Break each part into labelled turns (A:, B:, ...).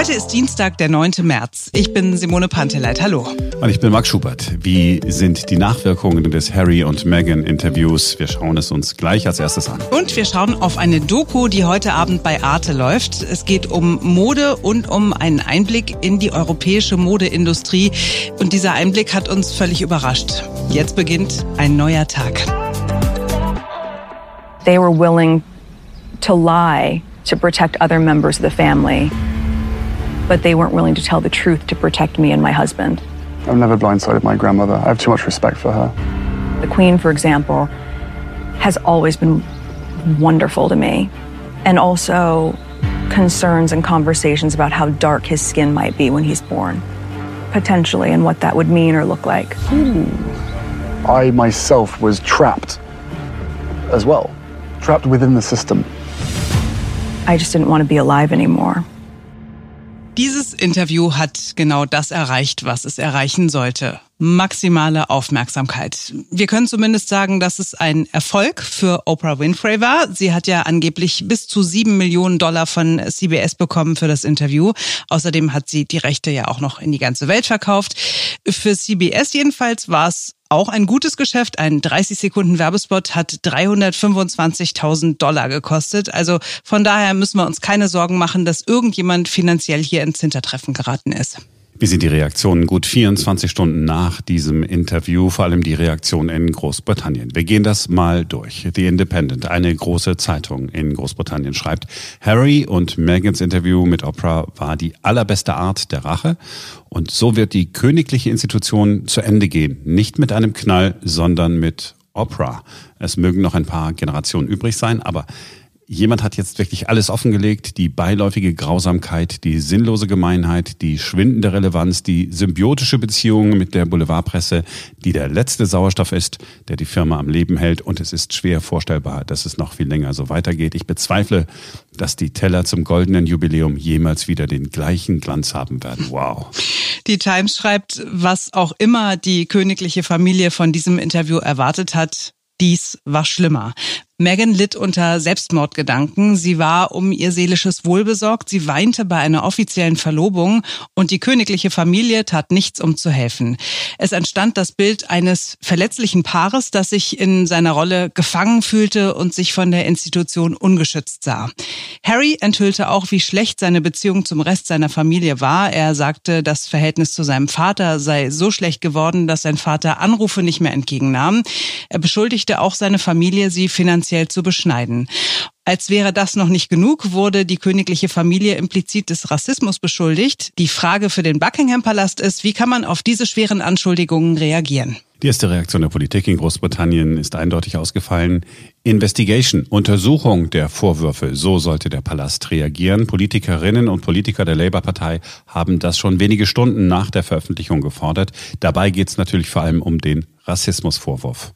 A: Heute ist Dienstag, der 9. März. Ich bin Simone Panteleit. Hallo.
B: Und ich bin Max Schubert. Wie sind die Nachwirkungen des Harry und Meghan Interviews? Wir schauen es uns gleich als erstes an.
A: Und wir schauen auf eine Doku, die heute Abend bei Arte läuft. Es geht um Mode und um einen Einblick in die europäische Modeindustrie. Und dieser Einblick hat uns völlig überrascht. Jetzt beginnt ein neuer Tag.
C: They were willing to lie to protect other members of the family. But they weren't willing to tell the truth to protect me and my husband.
D: I've never blindsided my grandmother. I have too much respect for her.
C: The Queen, for example, has always been wonderful to me, and also concerns and conversations about how dark his skin might be when he's born, potentially, and what that would mean or look like.
D: Ooh. I myself was trapped as well, trapped within the system.
C: I just didn't want to be alive anymore.
A: Interview hat genau das erreicht, was es erreichen sollte. Maximale Aufmerksamkeit. Wir können zumindest sagen, dass es ein Erfolg für Oprah Winfrey war. Sie hat ja angeblich bis zu sieben Millionen Dollar von CBS bekommen für das Interview. Außerdem hat sie die Rechte ja auch noch in die ganze Welt verkauft. Für CBS jedenfalls war es auch ein gutes Geschäft. Ein 30 Sekunden Werbespot hat 325.000 Dollar gekostet. Also von daher müssen wir uns keine Sorgen machen, dass irgendjemand finanziell hier ins Hintertreffen geraten ist.
B: Wie sind die Reaktionen gut 24 Stunden nach diesem Interview, vor allem die Reaktion in Großbritannien? Wir gehen das mal durch. The Independent, eine große Zeitung in Großbritannien, schreibt, Harry und Megans Interview mit Oprah war die allerbeste Art der Rache und so wird die königliche Institution zu Ende gehen. Nicht mit einem Knall, sondern mit Oprah. Es mögen noch ein paar Generationen übrig sein, aber Jemand hat jetzt wirklich alles offengelegt, die beiläufige Grausamkeit, die sinnlose Gemeinheit, die schwindende Relevanz, die symbiotische Beziehung mit der Boulevardpresse, die der letzte Sauerstoff ist, der die Firma am Leben hält. Und es ist schwer vorstellbar, dass es noch viel länger so weitergeht. Ich bezweifle, dass die Teller zum goldenen Jubiläum jemals wieder den gleichen Glanz haben werden. Wow.
A: Die Times schreibt, was auch immer die königliche Familie von diesem Interview erwartet hat, dies war schlimmer. Megan litt unter Selbstmordgedanken. Sie war um ihr seelisches Wohl besorgt. Sie weinte bei einer offiziellen Verlobung und die königliche Familie tat nichts, um zu helfen. Es entstand das Bild eines verletzlichen Paares, das sich in seiner Rolle gefangen fühlte und sich von der Institution ungeschützt sah. Harry enthüllte auch, wie schlecht seine Beziehung zum Rest seiner Familie war. Er sagte, das Verhältnis zu seinem Vater sei so schlecht geworden, dass sein Vater Anrufe nicht mehr entgegennahm. Er beschuldigte auch seine Familie, sie finanziell finanziell zu beschneiden. Als wäre das noch nicht genug, wurde die königliche Familie implizit des Rassismus beschuldigt. Die Frage für den Buckingham-Palast ist, wie kann man auf diese schweren Anschuldigungen reagieren?
B: Die erste Reaktion der Politik in Großbritannien ist eindeutig ausgefallen. Investigation, Untersuchung der Vorwürfe, so sollte der Palast reagieren. Politikerinnen und Politiker der Labour-Partei haben das schon wenige Stunden nach der Veröffentlichung gefordert. Dabei geht es natürlich vor allem um den Rassismusvorwurf.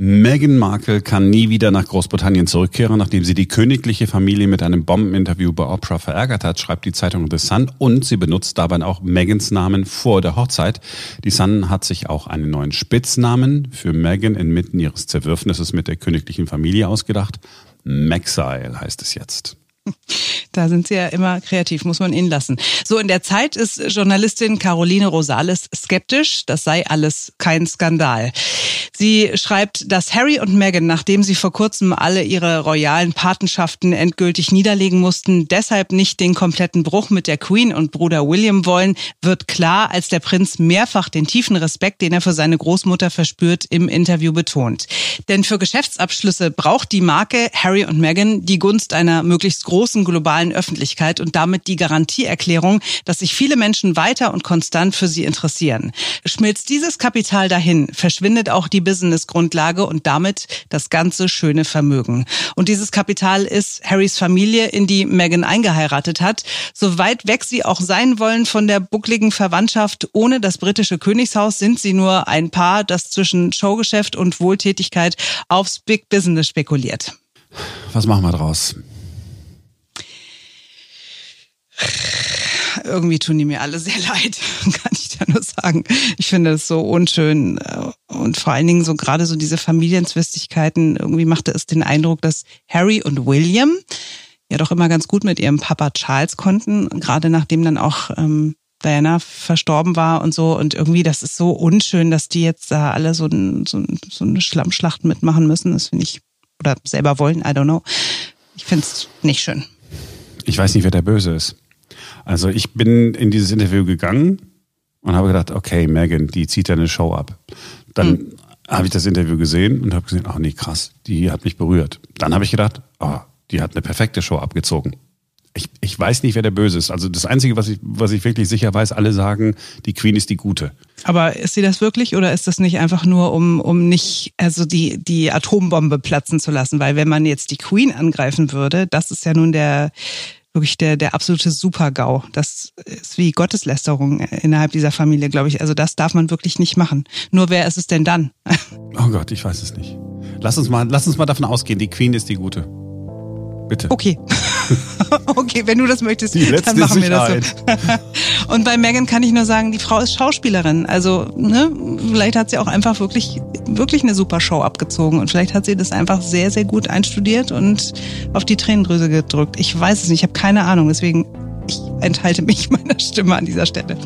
B: Meghan Markle kann nie wieder nach Großbritannien zurückkehren, nachdem sie die königliche Familie mit einem Bombeninterview bei Oprah verärgert hat, schreibt die Zeitung The Sun. Und sie benutzt dabei auch Megans Namen vor der Hochzeit. Die Sun hat sich auch einen neuen Spitznamen für Meghan inmitten ihres Zerwürfnisses mit der königlichen Familie ausgedacht. Maxile heißt es jetzt.
A: Da sind sie ja immer kreativ, muss man ihnen lassen. So, in der Zeit ist Journalistin Caroline Rosales skeptisch. Das sei alles kein Skandal. Sie schreibt, dass Harry und Meghan, nachdem sie vor kurzem alle ihre royalen Patenschaften endgültig niederlegen mussten, deshalb nicht den kompletten Bruch mit der Queen und Bruder William wollen, wird klar, als der Prinz mehrfach den tiefen Respekt, den er für seine Großmutter verspürt, im Interview betont. Denn für Geschäftsabschlüsse braucht die Marke Harry und Meghan die Gunst einer möglichst großen globalen Öffentlichkeit und damit die Garantieerklärung, dass sich viele Menschen weiter und konstant für sie interessieren. Schmilzt dieses Kapital dahin, verschwindet auch die Business-Grundlage und damit das ganze schöne Vermögen. Und dieses Kapital ist Harrys Familie, in die Meghan eingeheiratet hat. So weit weg sie auch sein wollen von der buckligen Verwandtschaft ohne das britische Königshaus, sind sie nur ein Paar, das zwischen Showgeschäft und Wohltätigkeit aufs Big Business spekuliert.
B: Was machen wir draus?
A: Irgendwie tun die mir alle sehr leid, kann ich da nur sagen. Ich finde es so unschön äh, und vor allen Dingen so gerade so diese Familienzwistigkeiten, irgendwie machte es den Eindruck, dass Harry und William ja doch immer ganz gut mit ihrem Papa Charles konnten, gerade nachdem dann auch ähm, Diana verstorben war und so. Und irgendwie, das ist so unschön, dass die jetzt da alle so, ein, so, so eine Schlammschlacht mitmachen müssen. Das finde ich, oder selber wollen, I don't know. Ich finde es nicht schön.
B: Ich weiß nicht, wer der Böse ist. Also ich bin in dieses Interview gegangen und habe gedacht, okay, Megan, die zieht ja eine Show ab. Dann hm. habe ich das Interview gesehen und habe gesehen, ach nee, krass, die hat mich berührt. Dann habe ich gedacht, oh, die hat eine perfekte Show abgezogen. Ich, ich weiß nicht, wer der Böse ist. Also das Einzige, was ich, was ich wirklich sicher weiß, alle sagen, die Queen ist die Gute.
A: Aber ist sie das wirklich oder ist das nicht einfach nur, um, um nicht, also die, die Atombombe platzen zu lassen? Weil wenn man jetzt die Queen angreifen würde, das ist ja nun der, wirklich der, der absolute Super-GAU. Das ist wie Gotteslästerung innerhalb dieser Familie, glaube ich. Also das darf man wirklich nicht machen. Nur wer ist es denn dann?
B: Oh Gott, ich weiß es nicht. Lass uns mal, lass uns mal davon ausgehen, die Queen ist die Gute. Bitte.
A: Okay. okay, wenn du das möchtest, dann machen wir das so. Und bei Megan kann ich nur sagen, die Frau ist Schauspielerin. Also, ne, vielleicht hat sie auch einfach wirklich, wirklich eine super Show abgezogen. Und vielleicht hat sie das einfach sehr, sehr gut einstudiert und auf die Tränendrüse gedrückt. Ich weiß es nicht, ich habe keine Ahnung. Deswegen, ich enthalte mich meiner Stimme an dieser Stelle.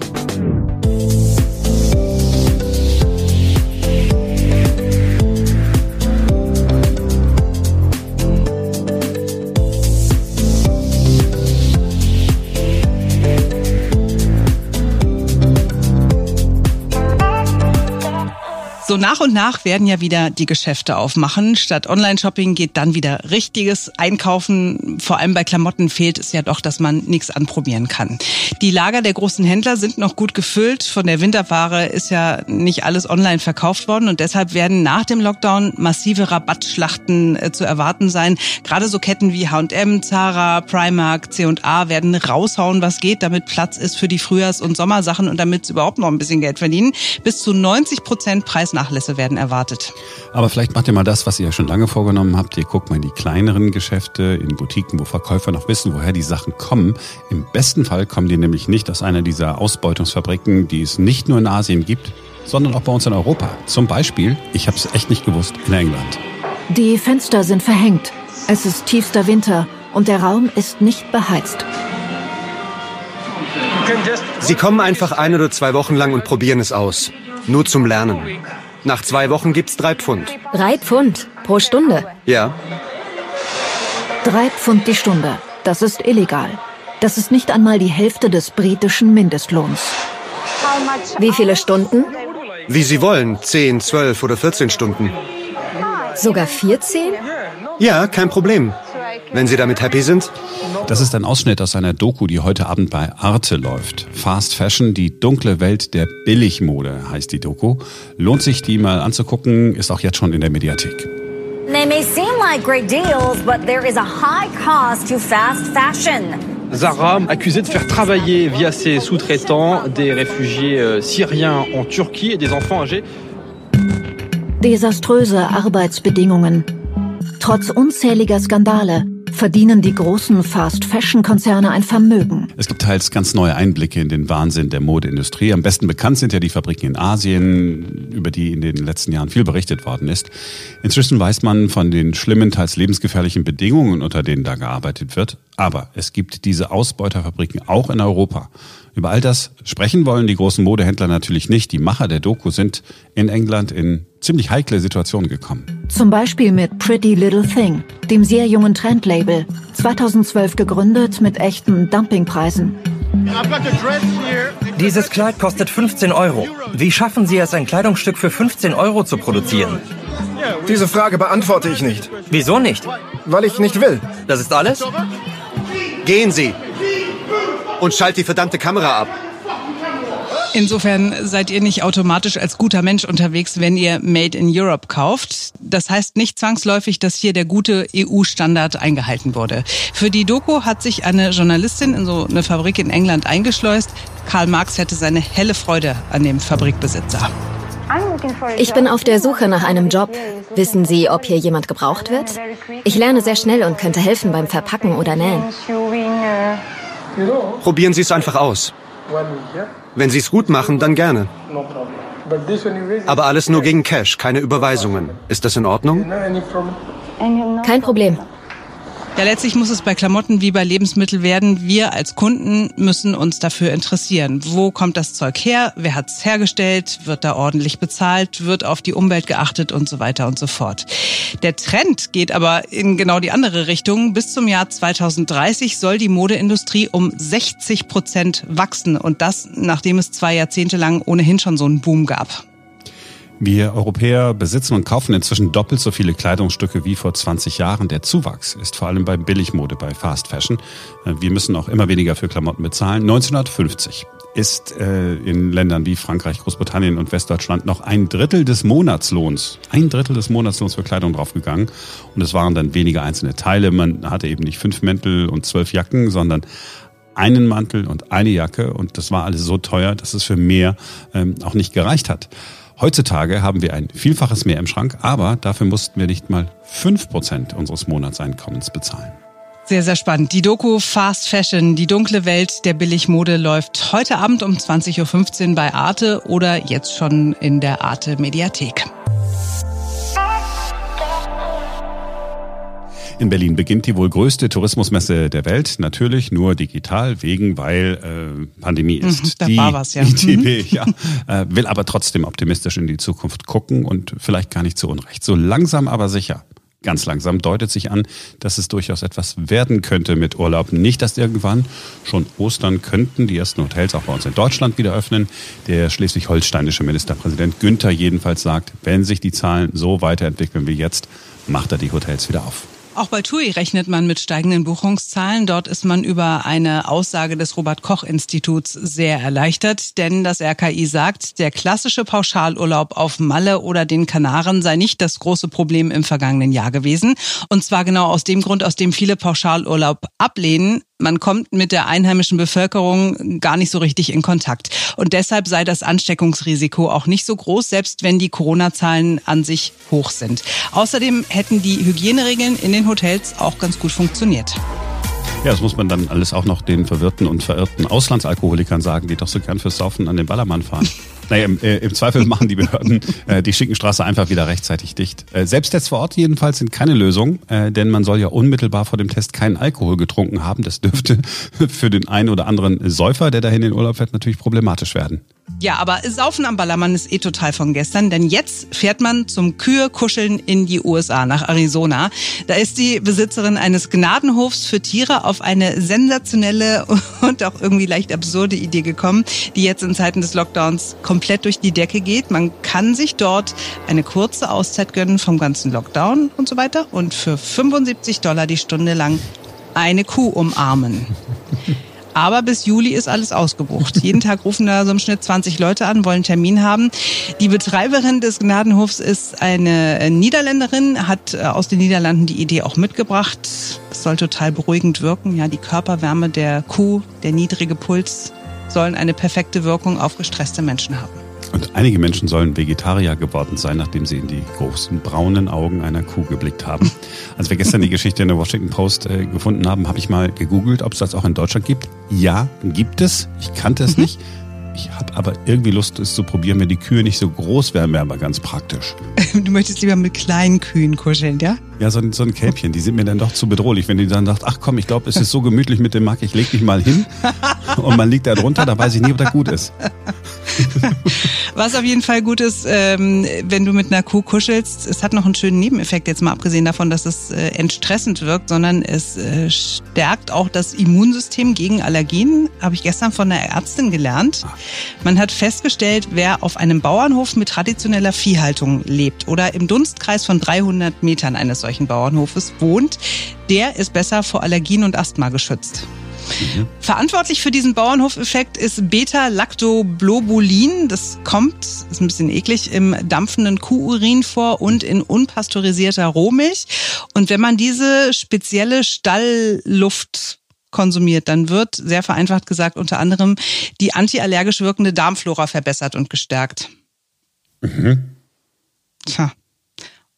A: So nach und nach werden ja wieder die Geschäfte aufmachen. Statt Online-Shopping geht dann wieder richtiges Einkaufen. Vor allem bei Klamotten fehlt es ja doch, dass man nichts anprobieren kann. Die Lager der großen Händler sind noch gut gefüllt. Von der Winterware ist ja nicht alles online verkauft worden und deshalb werden nach dem Lockdown massive Rabattschlachten äh, zu erwarten sein. Gerade so Ketten wie H&M, Zara, Primark, C&A werden raushauen, was geht, damit Platz ist für die Frühjahrs- und Sommersachen und damit sie überhaupt noch ein bisschen Geld verdienen. Bis zu 90 Prozent Preis Nachlässe werden erwartet.
B: Aber vielleicht macht ihr mal das, was ihr ja schon lange vorgenommen habt. Ihr guckt mal in die kleineren Geschäfte, in Boutiquen, wo Verkäufer noch wissen, woher die Sachen kommen. Im besten Fall kommen die nämlich nicht aus einer dieser Ausbeutungsfabriken, die es nicht nur in Asien gibt, sondern auch bei uns in Europa. Zum Beispiel, ich habe es echt nicht gewusst, in England.
E: Die Fenster sind verhängt. Es ist tiefster Winter und der Raum ist nicht beheizt.
F: Sie kommen einfach ein oder zwei Wochen lang und probieren es aus. Nur zum Lernen. Nach zwei Wochen gibt's drei Pfund.
E: Drei Pfund pro Stunde?
F: Ja.
E: Drei Pfund die Stunde. Das ist illegal. Das ist nicht einmal die Hälfte des britischen Mindestlohns. Wie viele Stunden?
F: Wie Sie wollen. Zehn, zwölf oder 14 Stunden.
E: Sogar 14?
F: Ja, kein Problem. Wenn Sie damit happy sind?
B: Das ist ein Ausschnitt aus einer Doku, die heute Abend bei Arte läuft. Fast Fashion, die dunkle Welt der Billigmode heißt die Doku. Lohnt sich, die mal anzugucken, ist auch jetzt schon in der Mediathek.
G: They may seem like great deals, but there is a high cost to fast fashion.
H: Zara, accusée de faire travailler via ses sous-traitants des réfugiés euh, syriens en Turquie et des enfants âgés.
E: Desaströse Arbeitsbedingungen. Trotz unzähliger Skandale verdienen die großen Fast-Fashion-Konzerne ein Vermögen.
B: Es gibt teils ganz neue Einblicke in den Wahnsinn der Modeindustrie. Am besten bekannt sind ja die Fabriken in Asien, über die in den letzten Jahren viel berichtet worden ist. Inzwischen weiß man von den schlimmen, teils lebensgefährlichen Bedingungen, unter denen da gearbeitet wird. Aber es gibt diese Ausbeuterfabriken auch in Europa. Über all das sprechen wollen die großen Modehändler natürlich nicht. Die Macher der Doku sind in England in ziemlich heikle Situationen gekommen.
E: Zum Beispiel mit Pretty Little Thing, dem sehr jungen Trendlabel, 2012 gegründet mit echten Dumpingpreisen.
I: Dieses Kleid kostet 15 Euro. Wie schaffen Sie es, ein Kleidungsstück für 15 Euro zu produzieren?
J: Diese Frage beantworte ich nicht.
I: Wieso nicht?
J: Weil ich nicht will.
I: Das ist alles?
F: Gehen Sie! Und schalt die verdammte Kamera ab.
A: Insofern seid ihr nicht automatisch als guter Mensch unterwegs, wenn ihr Made in Europe kauft. Das heißt nicht zwangsläufig, dass hier der gute EU-Standard eingehalten wurde. Für die Doku hat sich eine Journalistin in so eine Fabrik in England eingeschleust. Karl Marx hätte seine helle Freude an dem Fabrikbesitzer.
K: Ich bin auf der Suche nach einem Job. Wissen Sie, ob hier jemand gebraucht wird? Ich lerne sehr schnell und könnte helfen beim Verpacken oder Nähen.
F: Probieren Sie es einfach aus. Wenn Sie es gut machen, dann gerne. Aber alles nur gegen Cash, keine Überweisungen. Ist das in Ordnung?
K: Kein Problem.
A: Ja, letztlich muss es bei Klamotten wie bei Lebensmitteln werden. Wir als Kunden müssen uns dafür interessieren. Wo kommt das Zeug her? Wer hat es hergestellt? Wird da ordentlich bezahlt? Wird auf die Umwelt geachtet und so weiter und so fort. Der Trend geht aber in genau die andere Richtung. Bis zum Jahr 2030 soll die Modeindustrie um 60 Prozent wachsen. Und das, nachdem es zwei Jahrzehnte lang ohnehin schon so einen Boom gab.
B: Wir Europäer besitzen und kaufen inzwischen doppelt so viele Kleidungsstücke wie vor 20 Jahren. Der Zuwachs ist vor allem bei Billigmode, bei Fast Fashion. Äh, wir müssen auch immer weniger für Klamotten bezahlen. 1950 ist äh, in Ländern wie Frankreich, Großbritannien und Westdeutschland noch ein Drittel des Monatslohns, ein Drittel des Monatslohns für Kleidung draufgegangen. Und es waren dann weniger einzelne Teile. Man hatte eben nicht fünf Mäntel und zwölf Jacken, sondern einen Mantel und eine Jacke. Und das war alles so teuer, dass es für mehr ähm, auch nicht gereicht hat. Heutzutage haben wir ein Vielfaches mehr im Schrank, aber dafür mussten wir nicht mal fünf Prozent unseres Monatseinkommens bezahlen.
A: Sehr, sehr spannend. Die Doku Fast Fashion, die dunkle Welt der Billigmode läuft heute Abend um 20.15 Uhr bei Arte oder jetzt schon in der Arte Mediathek.
B: In Berlin beginnt die wohl größte Tourismusmesse der Welt, natürlich nur digital, wegen, weil äh, Pandemie mhm, ist.
A: Mhm, da
B: die
A: war was, ja.
B: ITB, ja, äh, will aber trotzdem optimistisch in die Zukunft gucken und vielleicht gar nicht zu Unrecht. So langsam aber sicher. Ganz langsam deutet sich an, dass es durchaus etwas werden könnte mit Urlaub. Nicht, dass irgendwann schon Ostern könnten die ersten Hotels auch bei uns in Deutschland wieder öffnen. Der schleswig-holsteinische Ministerpräsident Günther jedenfalls sagt, wenn sich die Zahlen so weiterentwickeln wie jetzt, macht er die Hotels wieder auf.
A: Auch bei TUI rechnet man mit steigenden Buchungszahlen. Dort ist man über eine Aussage des Robert Koch Instituts sehr erleichtert, denn das RKI sagt, der klassische Pauschalurlaub auf Malle oder den Kanaren sei nicht das große Problem im vergangenen Jahr gewesen. Und zwar genau aus dem Grund, aus dem viele Pauschalurlaub ablehnen, man kommt mit der einheimischen Bevölkerung gar nicht so richtig in Kontakt. Und deshalb sei das Ansteckungsrisiko auch nicht so groß, selbst wenn die Corona-Zahlen an sich hoch sind. Außerdem hätten die Hygieneregeln in den Hotels auch ganz gut funktioniert.
B: Ja, das muss man dann alles auch noch den verwirrten und verirrten Auslandsalkoholikern sagen, die doch so gern fürs Saufen an den Ballermann fahren. Naja, im, äh, im Zweifel machen die Behörden äh, die Schinkenstraße einfach wieder rechtzeitig dicht. Äh, Selbsttests vor Ort jedenfalls sind keine Lösung, äh, denn man soll ja unmittelbar vor dem Test keinen Alkohol getrunken haben. Das dürfte für den einen oder anderen Säufer, der dahin in den Urlaub fährt, natürlich problematisch werden.
A: Ja, aber Saufen am Ballermann ist eh total von gestern, denn jetzt fährt man zum Kühe-Kuscheln in die USA, nach Arizona. Da ist die Besitzerin eines Gnadenhofs für Tiere auf eine sensationelle und auch irgendwie leicht absurde Idee gekommen, die jetzt in Zeiten des Lockdowns komplett durch die Decke geht. Man kann sich dort eine kurze Auszeit gönnen vom ganzen Lockdown und so weiter und für 75 Dollar die Stunde lang eine Kuh umarmen. Aber bis Juli ist alles ausgebucht. Jeden Tag rufen da so im Schnitt 20 Leute an, wollen Termin haben. Die Betreiberin des Gnadenhofs ist eine äh, Niederländerin, hat äh, aus den Niederlanden die Idee auch mitgebracht. Es soll total beruhigend wirken. Ja, die Körperwärme der Kuh, der niedrige Puls sollen eine perfekte Wirkung auf gestresste Menschen haben.
B: Und einige Menschen sollen Vegetarier geworden sein, nachdem sie in die großen braunen Augen einer Kuh geblickt haben. Als wir gestern die Geschichte in der Washington Post äh, gefunden haben, habe ich mal gegoogelt, ob es das auch in Deutschland gibt. Ja, gibt es. Ich kannte es mhm. nicht. Ich habe aber irgendwie Lust, es zu probieren, wenn die Kühe nicht so groß wären, wäre aber ganz praktisch.
A: Du möchtest lieber mit kleinen Kühen kuscheln, ja?
B: Ja, so ein, so ein Kälbchen, die sind mir dann doch zu bedrohlich. Wenn die dann sagt, ach komm, ich glaube, es ist so gemütlich mit dem Mack, ich leg mich mal hin und man liegt da drunter, da weiß ich nie, ob das gut ist.
A: Was auf jeden Fall gut ist, ähm, wenn du mit einer Kuh kuschelst, es hat noch einen schönen Nebeneffekt, jetzt mal abgesehen davon, dass es äh, entstressend wirkt, sondern es äh, stärkt auch das Immunsystem gegen Allergien. Habe ich gestern von einer Ärztin gelernt. Man hat festgestellt, wer auf einem Bauernhof mit traditioneller Viehhaltung lebt oder im Dunstkreis von 300 Metern eines solchen Bauernhofes wohnt, der ist besser vor Allergien und Asthma geschützt. Mhm. Verantwortlich für diesen Bauernhofeffekt ist Beta-Lactoglobulin. Das kommt, ist ein bisschen eklig, im dampfenden Kuhurin vor und in unpasteurisierter Rohmilch. Und wenn man diese spezielle Stallluft konsumiert, dann wird, sehr vereinfacht gesagt, unter anderem die antiallergisch wirkende Darmflora verbessert und gestärkt. Mhm. Tja.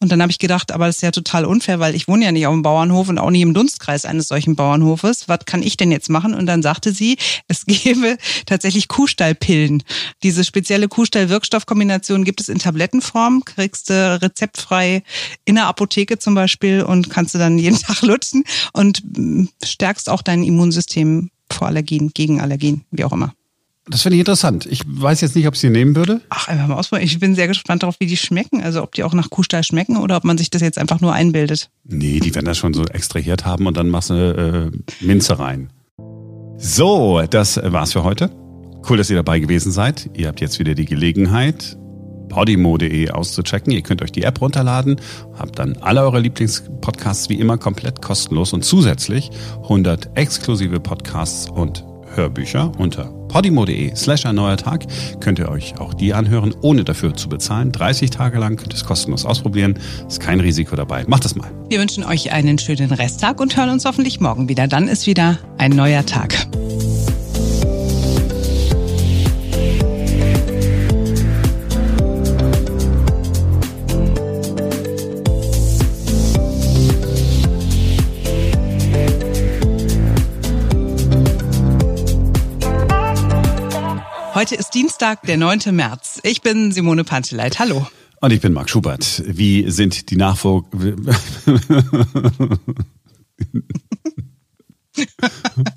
A: Und dann habe ich gedacht, aber das ist ja total unfair, weil ich wohne ja nicht auf dem Bauernhof und auch nicht im Dunstkreis eines solchen Bauernhofes. Was kann ich denn jetzt machen? Und dann sagte sie, es gäbe tatsächlich Kuhstallpillen. Diese spezielle Kuhstall-Wirkstoffkombination gibt es in Tablettenform, kriegst du rezeptfrei in der Apotheke zum Beispiel und kannst du dann jeden Tag lutschen und mm, stärkst auch dein Immunsystem vor Allergien, gegen Allergien, wie auch immer.
B: Das finde ich interessant. Ich weiß jetzt nicht, ob ich sie nehmen würde.
A: Ach, einfach mal ausprobieren. Ich bin sehr gespannt darauf, wie die schmecken. Also ob die auch nach Kuhstall schmecken oder ob man sich das jetzt einfach nur einbildet.
B: Nee, die werden das schon so extrahiert haben und dann machst du äh, Minze rein. So, das war's für heute. Cool, dass ihr dabei gewesen seid. Ihr habt jetzt wieder die Gelegenheit, podimo.de auszuchecken. Ihr könnt euch die App runterladen, habt dann alle eure Lieblingspodcasts wie immer komplett kostenlos und zusätzlich 100 exklusive Podcasts und Hörbücher unter podimo.de slash ein neuer Tag könnt ihr euch auch die anhören, ohne dafür zu bezahlen. 30 Tage lang könnt ihr es kostenlos ausprobieren. Ist kein Risiko dabei. Macht das mal.
A: Wir wünschen euch einen schönen Resttag und hören uns hoffentlich morgen wieder. Dann ist wieder ein neuer Tag. Heute ist Dienstag, der 9. März. Ich bin Simone Panteleit. Hallo.
B: Und ich bin Marc Schubert. Wie sind die Nachfolger...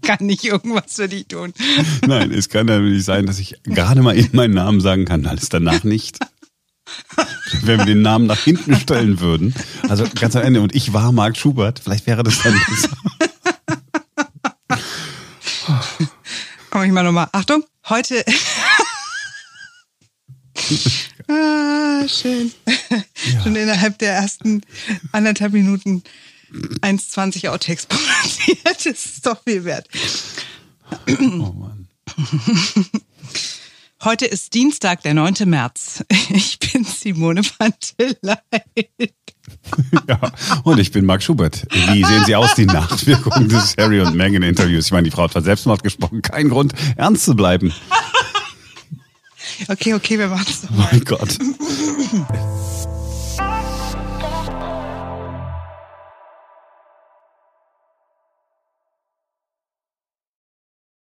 A: kann ich irgendwas für dich tun?
B: Nein, es kann ja nicht sein, dass ich gerade mal in meinen Namen sagen kann, alles danach nicht. Wenn wir den Namen nach hinten stellen würden. Also ganz am Ende. Und ich war Marc Schubert. Vielleicht wäre das dann besser.
A: Komm ich mal nochmal. Achtung, heute. ah, schön. Ja. Schon innerhalb der ersten anderthalb Minuten 1,20 Outtakes produziert. Das ist doch viel wert. Oh Mann. Heute ist Dienstag, der 9. März. Ich bin Simone Panteleit.
B: Ja, und ich bin Marc Schubert. Wie sehen Sie aus, die Nachwirkungen des Harry und Meghan Interviews? Ich meine, die Frau hat von Selbstmord gesprochen. Kein Grund, ernst zu bleiben.
A: Okay, okay, wir machen es.
B: Oh mein Gott.